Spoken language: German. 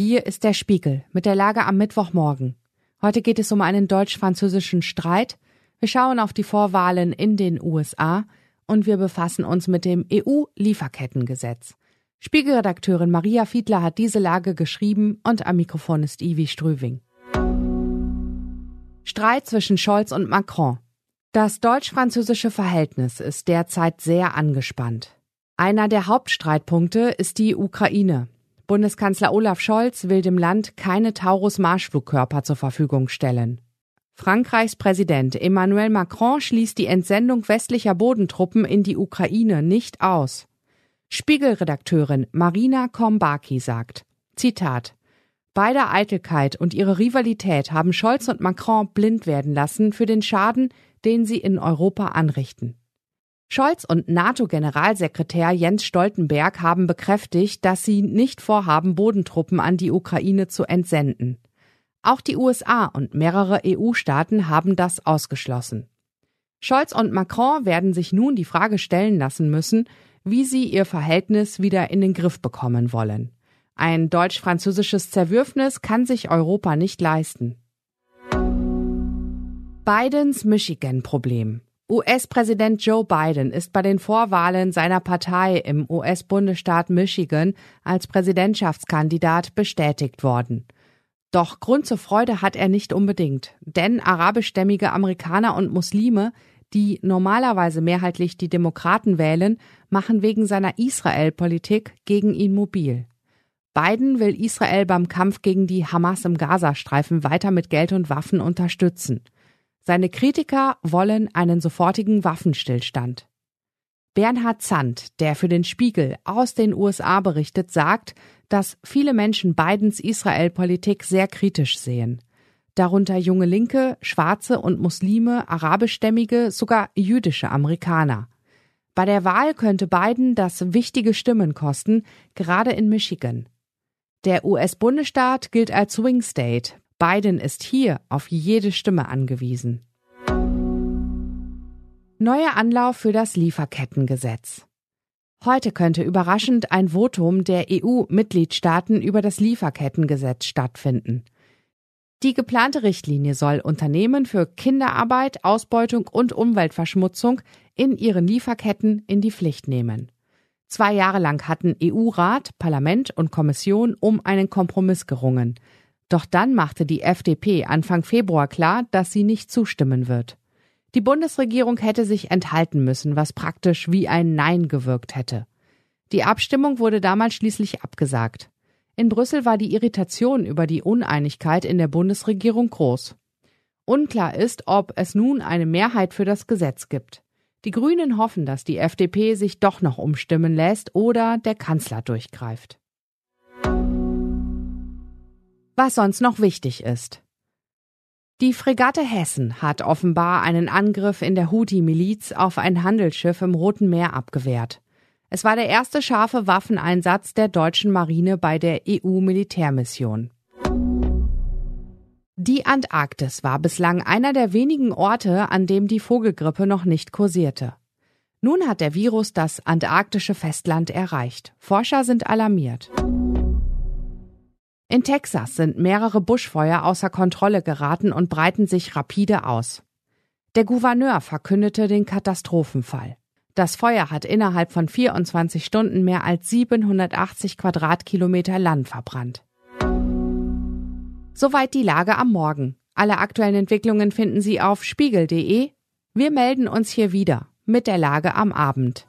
Hier ist der Spiegel mit der Lage am Mittwochmorgen. Heute geht es um einen deutsch-französischen Streit. Wir schauen auf die Vorwahlen in den USA und wir befassen uns mit dem EU-Lieferkettengesetz. Spiegelredakteurin Maria Fiedler hat diese Lage geschrieben und am Mikrofon ist Ivi Strüving. Streit zwischen Scholz und Macron. Das deutsch-französische Verhältnis ist derzeit sehr angespannt. Einer der Hauptstreitpunkte ist die Ukraine. Bundeskanzler Olaf Scholz will dem Land keine Taurus-Marschflugkörper zur Verfügung stellen. Frankreichs Präsident Emmanuel Macron schließt die Entsendung westlicher Bodentruppen in die Ukraine nicht aus. Spiegelredakteurin Marina Kombaki sagt, Zitat, Beide Eitelkeit und ihre Rivalität haben Scholz und Macron blind werden lassen für den Schaden, den sie in Europa anrichten. Scholz und NATO-Generalsekretär Jens Stoltenberg haben bekräftigt, dass sie nicht vorhaben, Bodentruppen an die Ukraine zu entsenden. Auch die USA und mehrere EU-Staaten haben das ausgeschlossen. Scholz und Macron werden sich nun die Frage stellen lassen müssen, wie sie ihr Verhältnis wieder in den Griff bekommen wollen. Ein deutsch-französisches Zerwürfnis kann sich Europa nicht leisten. Bidens Michigan-Problem. US-Präsident Joe Biden ist bei den Vorwahlen seiner Partei im US-Bundesstaat Michigan als Präsidentschaftskandidat bestätigt worden. Doch Grund zur Freude hat er nicht unbedingt, denn arabischstämmige Amerikaner und Muslime, die normalerweise mehrheitlich die Demokraten wählen, machen wegen seiner Israel-Politik gegen ihn mobil. Biden will Israel beim Kampf gegen die Hamas im Gazastreifen weiter mit Geld und Waffen unterstützen. Seine Kritiker wollen einen sofortigen Waffenstillstand. Bernhard Zandt, der für den Spiegel aus den USA berichtet, sagt, dass viele Menschen Bidens Israel-Politik sehr kritisch sehen. Darunter junge Linke, Schwarze und Muslime, arabischstämmige, sogar jüdische Amerikaner. Bei der Wahl könnte Biden das wichtige Stimmen kosten, gerade in Michigan. Der US-Bundesstaat gilt als Swing State, Biden ist hier auf jede Stimme angewiesen. Neuer Anlauf für das Lieferkettengesetz. Heute könnte überraschend ein Votum der EU-Mitgliedstaaten über das Lieferkettengesetz stattfinden. Die geplante Richtlinie soll Unternehmen für Kinderarbeit, Ausbeutung und Umweltverschmutzung in ihren Lieferketten in die Pflicht nehmen. Zwei Jahre lang hatten EU-Rat, Parlament und Kommission um einen Kompromiss gerungen. Doch dann machte die FDP Anfang Februar klar, dass sie nicht zustimmen wird. Die Bundesregierung hätte sich enthalten müssen, was praktisch wie ein Nein gewirkt hätte. Die Abstimmung wurde damals schließlich abgesagt. In Brüssel war die Irritation über die Uneinigkeit in der Bundesregierung groß. Unklar ist, ob es nun eine Mehrheit für das Gesetz gibt. Die Grünen hoffen, dass die FDP sich doch noch umstimmen lässt oder der Kanzler durchgreift was sonst noch wichtig ist. Die Fregatte Hessen hat offenbar einen Angriff in der Houthi-Miliz auf ein Handelsschiff im Roten Meer abgewehrt. Es war der erste scharfe Waffeneinsatz der deutschen Marine bei der EU-Militärmission. Die Antarktis war bislang einer der wenigen Orte, an dem die Vogelgrippe noch nicht kursierte. Nun hat der Virus das antarktische Festland erreicht. Forscher sind alarmiert. In Texas sind mehrere Buschfeuer außer Kontrolle geraten und breiten sich rapide aus. Der Gouverneur verkündete den Katastrophenfall. Das Feuer hat innerhalb von 24 Stunden mehr als 780 Quadratkilometer Land verbrannt. Soweit die Lage am Morgen. Alle aktuellen Entwicklungen finden Sie auf spiegel.de. Wir melden uns hier wieder mit der Lage am Abend.